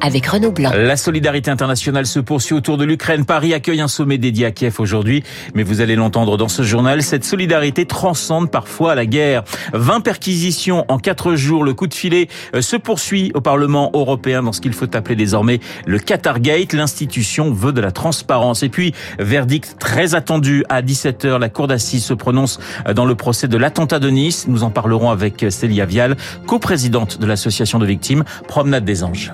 avec Renaud Blanc. La solidarité internationale se poursuit autour de l'Ukraine. Paris accueille un sommet dédié à Kiev aujourd'hui, mais vous allez l'entendre dans ce journal, cette solidarité transcende parfois la guerre. 20 perquisitions en 4 jours, le coup de filet euh, se poursuit au Parlement européen dans ce qu'il faut appeler désormais le Qatargate. L'institution veut de la transparence. Et puis, verdict très attendu à 17h, la cour d'assises se prononce euh, dans le procès de l'attentat de Nice. Nous en parlerons avec Célia Vial, coprésidente de l'association de victimes Promenade des Anges.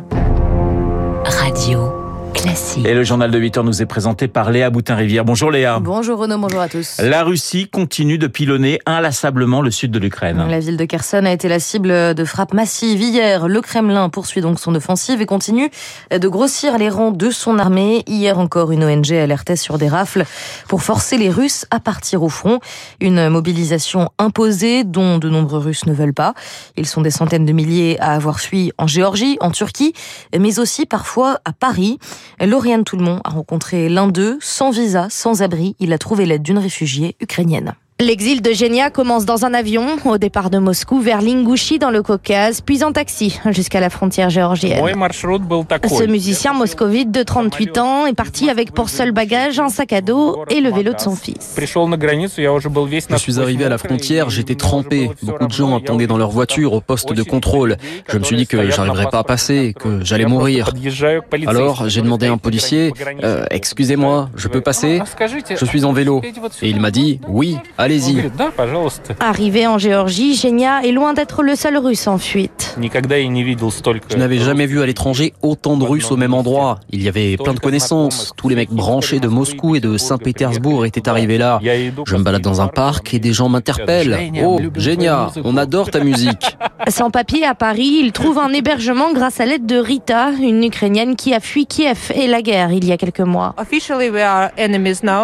一応。Classique. Et le journal de 8 heures nous est présenté par Léa Boutin-Rivière. Bonjour Léa. Bonjour Renaud, bonjour à tous. La Russie continue de pilonner inlassablement le sud de l'Ukraine. La ville de Kherson a été la cible de frappes massives hier. Le Kremlin poursuit donc son offensive et continue de grossir les rangs de son armée. Hier encore, une ONG alertait sur des rafles pour forcer les Russes à partir au front. Une mobilisation imposée dont de nombreux Russes ne veulent pas. Ils sont des centaines de milliers à avoir fui en Géorgie, en Turquie, mais aussi parfois à Paris. Lauriane Toulmont a rencontré l'un d'eux, sans visa, sans abri. Il a trouvé l'aide d'une réfugiée ukrainienne. L'exil de Genia commence dans un avion au départ de Moscou vers Lingouchi dans le Caucase, puis en taxi jusqu'à la frontière géorgienne. Ce musicien moscovite de 38 ans est parti avec pour seul bagage un sac à dos et le vélo de son fils. Je suis arrivé à la frontière, j'étais trempé. Beaucoup de gens attendaient dans leur voiture au poste de contrôle. Je me suis dit que j'arriverais pas à passer, que j'allais mourir. Alors j'ai demandé à un policier euh, Excusez-moi, je peux passer? Je suis en vélo. Et il m'a dit Oui, allez allez-y. Arrivé en Géorgie, Genia est loin d'être le seul russe en fuite. Je n'avais jamais vu à l'étranger autant de Russes au même endroit. Il y avait plein de connaissances. Tous les mecs branchés de Moscou et de Saint-Pétersbourg étaient arrivés là. Je me balade dans un parc et des gens m'interpellent. Oh, Genia, on adore ta musique. Sans papier à Paris, il trouve un hébergement grâce à l'aide de Rita, une Ukrainienne qui a fui Kiev et la guerre il y a quelques mois.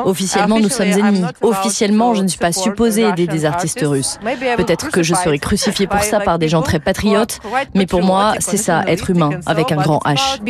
Officiellement, nous sommes ennemis. Officiellement, je ne suis pas supposé aider des artistes russes. Peut-être que je serai crucifié pour ça par des gens très patriotes, mais pour moi, c'est ça, être humain, avec un grand H?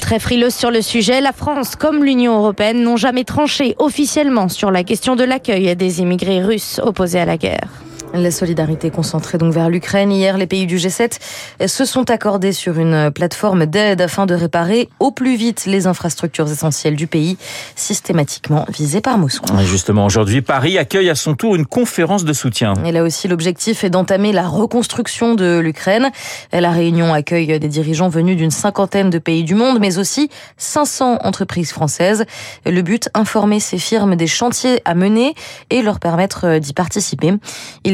Très frileuse sur le sujet, la France comme l'Union européenne n'ont jamais tranché officiellement sur la question de l'accueil des immigrés russes opposés à la guerre. La solidarité concentrée donc vers l'Ukraine. Hier, les pays du G7 se sont accordés sur une plateforme d'aide afin de réparer au plus vite les infrastructures essentielles du pays, systématiquement visées par Moscou. Et justement, aujourd'hui, Paris accueille à son tour une conférence de soutien. Et là aussi, l'objectif est d'entamer la reconstruction de l'Ukraine. La réunion accueille des dirigeants venus d'une cinquantaine de pays du monde, mais aussi 500 entreprises françaises. Le but, informer ces firmes des chantiers à mener et leur permettre d'y participer.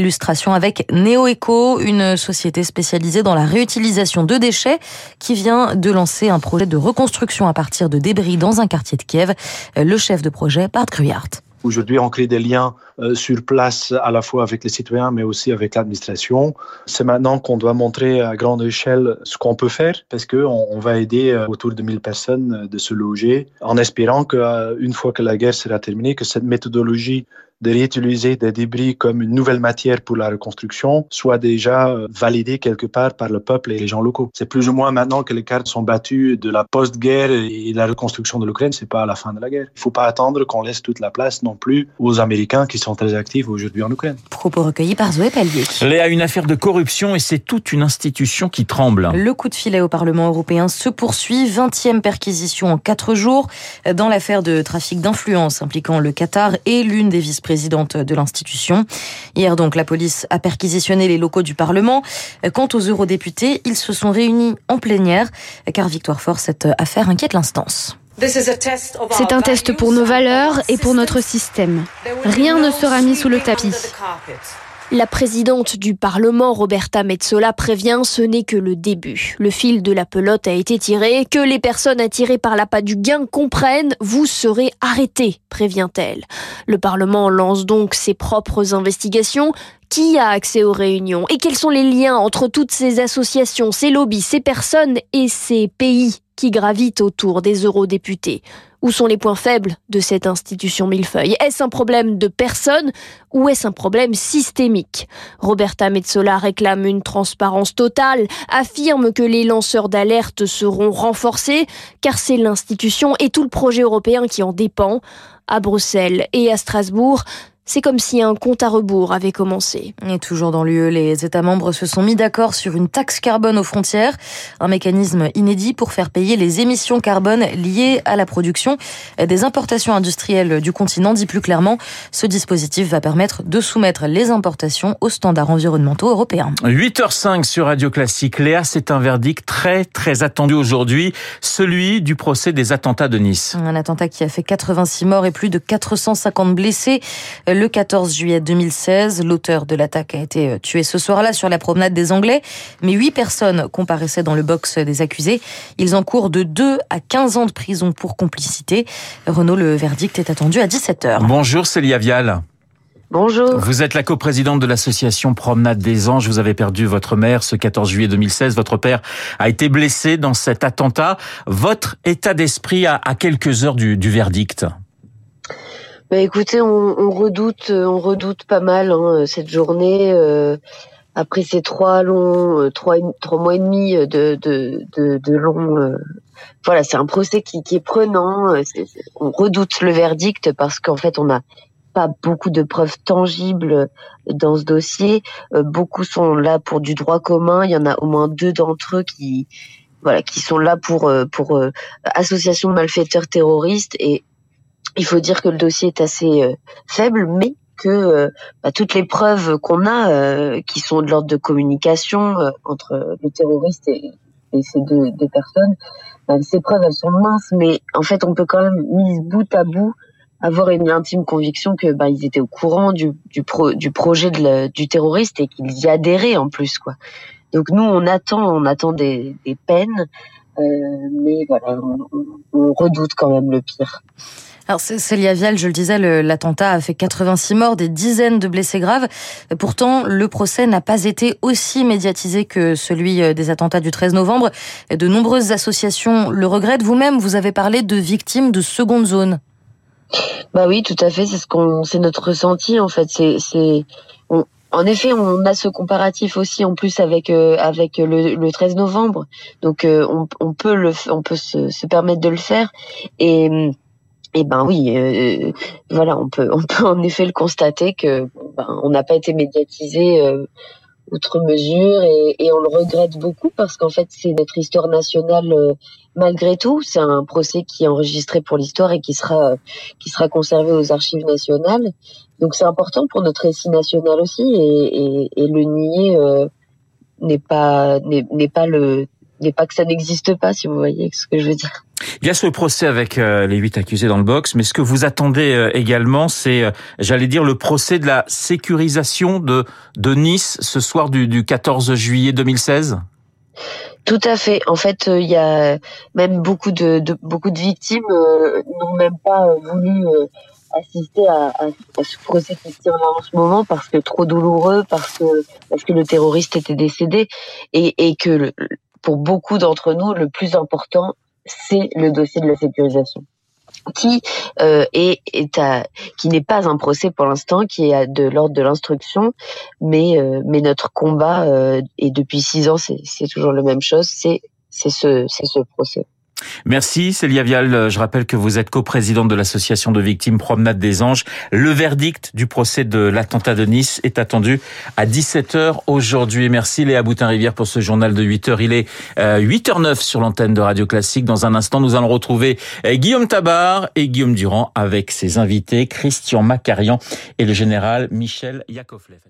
Illustration avec NeoEco, une société spécialisée dans la réutilisation de déchets qui vient de lancer un projet de reconstruction à partir de débris dans un quartier de Kiev. Le chef de projet, Bart Gruyart. Aujourd'hui, on crée des liens euh, sur place à la fois avec les citoyens, mais aussi avec l'administration. C'est maintenant qu'on doit montrer à grande échelle ce qu'on peut faire, parce qu'on on va aider euh, autour de 1000 personnes euh, de se loger, en espérant qu'une fois que la guerre sera terminée, que cette méthodologie de réutiliser des débris comme une nouvelle matière pour la reconstruction soit déjà euh, validé quelque part par le peuple et les gens locaux. C'est plus ou moins maintenant que les cartes sont battues de la post-guerre et la reconstruction de l'Ukraine, c'est pas à la fin de la guerre. Il faut pas attendre qu'on laisse toute la place non plus aux Américains qui sont très actifs aujourd'hui en Ukraine. Propos recueillis par Zoé Pellier. Léa, une affaire de corruption et c'est toute une institution qui tremble. Le coup de filet au Parlement européen se poursuit. 20e perquisition en 4 jours dans l'affaire de trafic d'influence impliquant le Qatar et l'une des vice présidente de l'institution. Hier donc, la police a perquisitionné les locaux du Parlement. Quant aux eurodéputés, ils se sont réunis en plénière, car Victoire Fort, cette affaire inquiète l'instance. C'est un test pour nos valeurs et pour notre système. Rien ne sera mis sous le tapis. La présidente du Parlement, Roberta Metsola, prévient ce n'est que le début. Le fil de la pelote a été tiré, que les personnes attirées par l'appât du gain comprennent, vous serez arrêtés, prévient-elle. Le Parlement lance donc ses propres investigations Qui a accès aux réunions? Et quels sont les liens entre toutes ces associations, ces lobbies, ces personnes et ces pays qui gravitent autour des eurodéputés? Où sont les points faibles de cette institution millefeuille? Est-ce un problème de personne ou est-ce un problème systémique? Roberta Metsola réclame une transparence totale, affirme que les lanceurs d'alerte seront renforcés, car c'est l'institution et tout le projet européen qui en dépend. À Bruxelles et à Strasbourg, c'est comme si un compte à rebours avait commencé. Et toujours dans l'UE, les États membres se sont mis d'accord sur une taxe carbone aux frontières, un mécanisme inédit pour faire payer les émissions carbone liées à la production des importations industrielles du continent. Dit plus clairement, ce dispositif va permettre de soumettre les importations aux standards environnementaux européens. 8h05 sur Radio Classique. Léa, c'est un verdict très très attendu aujourd'hui, celui du procès des attentats de Nice. Un attentat qui a fait 86 morts et plus de 450 blessés le 14 juillet 2016. L'auteur de l'attaque a été euh, tué ce soir-là sur la promenade des Anglais, mais huit personnes comparaissaient dans le box des accusés. Ils encourent de 2 à 15 ans de prison pour complicité. Renaud, le verdict est attendu à 17h. Bonjour Célia Vial. Bonjour. Vous êtes la coprésidente de l'association Promenade des Anges. Vous avez perdu votre mère ce 14 juillet 2016. Votre père a été blessé dans cet attentat. Votre état d'esprit à, quelques heures du verdict? Bah écoutez, on, on, redoute, euh, on redoute pas mal hein, cette journée. Euh, après ces trois longs, euh, trois, trois mois et demi de, de, de, de longs, euh, voilà, c'est un procès qui, qui est prenant. on redoute le verdict parce qu'en fait, on n'a pas beaucoup de preuves tangibles dans ce dossier. beaucoup sont là pour du droit commun. Il y en a au moins deux d'entre eux qui, voilà, qui sont là pour pour association de malfaiteurs terroristes et il faut dire que le dossier est assez euh, faible, mais que euh, bah, toutes les preuves qu'on a, euh, qui sont de l'ordre de communication entre le terroriste et, ces deux, personnes, bah, ces preuves elles sont minces, mais en fait on peut quand même mise bout à bout avoir une intime conviction que bah, ils étaient au courant du, du, du projet de du terroriste et qu'ils y adhéraient en plus quoi. Donc nous on attend on attend des, des peines, mais voilà on, on redoute quand même le pire. Alors Célia Vial, je le disais, l'attentat a fait 86 morts, des dizaines de blessés graves. Pourtant, le procès n'a pas été aussi médiatisé que celui euh, des attentats du 13 novembre. De nombreuses associations le regrettent. Vous-même, vous avez parlé de victimes de seconde zone. Bah oui, tout à fait. C'est ce qu'on, c'est notre ressenti en fait. C'est, c'est, en effet, on a ce comparatif aussi en plus avec euh, avec le, le, 13 novembre. Donc euh, on, on, peut le, on peut se, se permettre de le faire et eh ben oui, euh, voilà, on peut, on peut en effet le constater que ben, on n'a pas été médiatisé euh, outre mesure et, et, on le regrette beaucoup parce qu'en fait c'est notre histoire nationale euh, malgré tout. C'est un procès qui est enregistré pour l'histoire et qui sera qui sera conservé aux archives nationales. Donc c'est important pour notre récit national aussi et, et, et le nier n'est pas n'est pas le n'est pas que ça n'existe pas si vous voyez ce que je veux dire. Il y a ce procès avec euh, les huit accusés dans le box, mais ce que vous attendez euh, également, c'est, euh, j'allais dire, le procès de la sécurisation de, de Nice ce soir du, du 14 juillet 2016 tout à fait. En fait, il y a même beaucoup de, de beaucoup de victimes n'ont même pas voulu assister à, à, ce procès qui se tient en ce moment parce que trop douloureux, parce que parce que le terroriste était décédé et, et que pour beaucoup d'entre nous, le plus important, c'est le dossier de la sécurisation qui euh, est, est à, qui n'est pas un procès pour l'instant, qui est de l'ordre de l'instruction, mais euh, mais notre combat euh, et depuis six ans c'est toujours la même chose, c'est c'est ce c'est ce procès. Merci Célia Vial. Je rappelle que vous êtes coprésidente de l'association de victimes Promenade des Anges. Le verdict du procès de l'attentat de Nice est attendu à 17h aujourd'hui. Merci Léa Boutin-Rivière pour ce journal de 8h. Il est 8h09 euh, sur l'antenne de Radio Classique. Dans un instant, nous allons retrouver euh, Guillaume Tabar et Guillaume Durand avec ses invités Christian Macarian et le général Michel Yakovlev.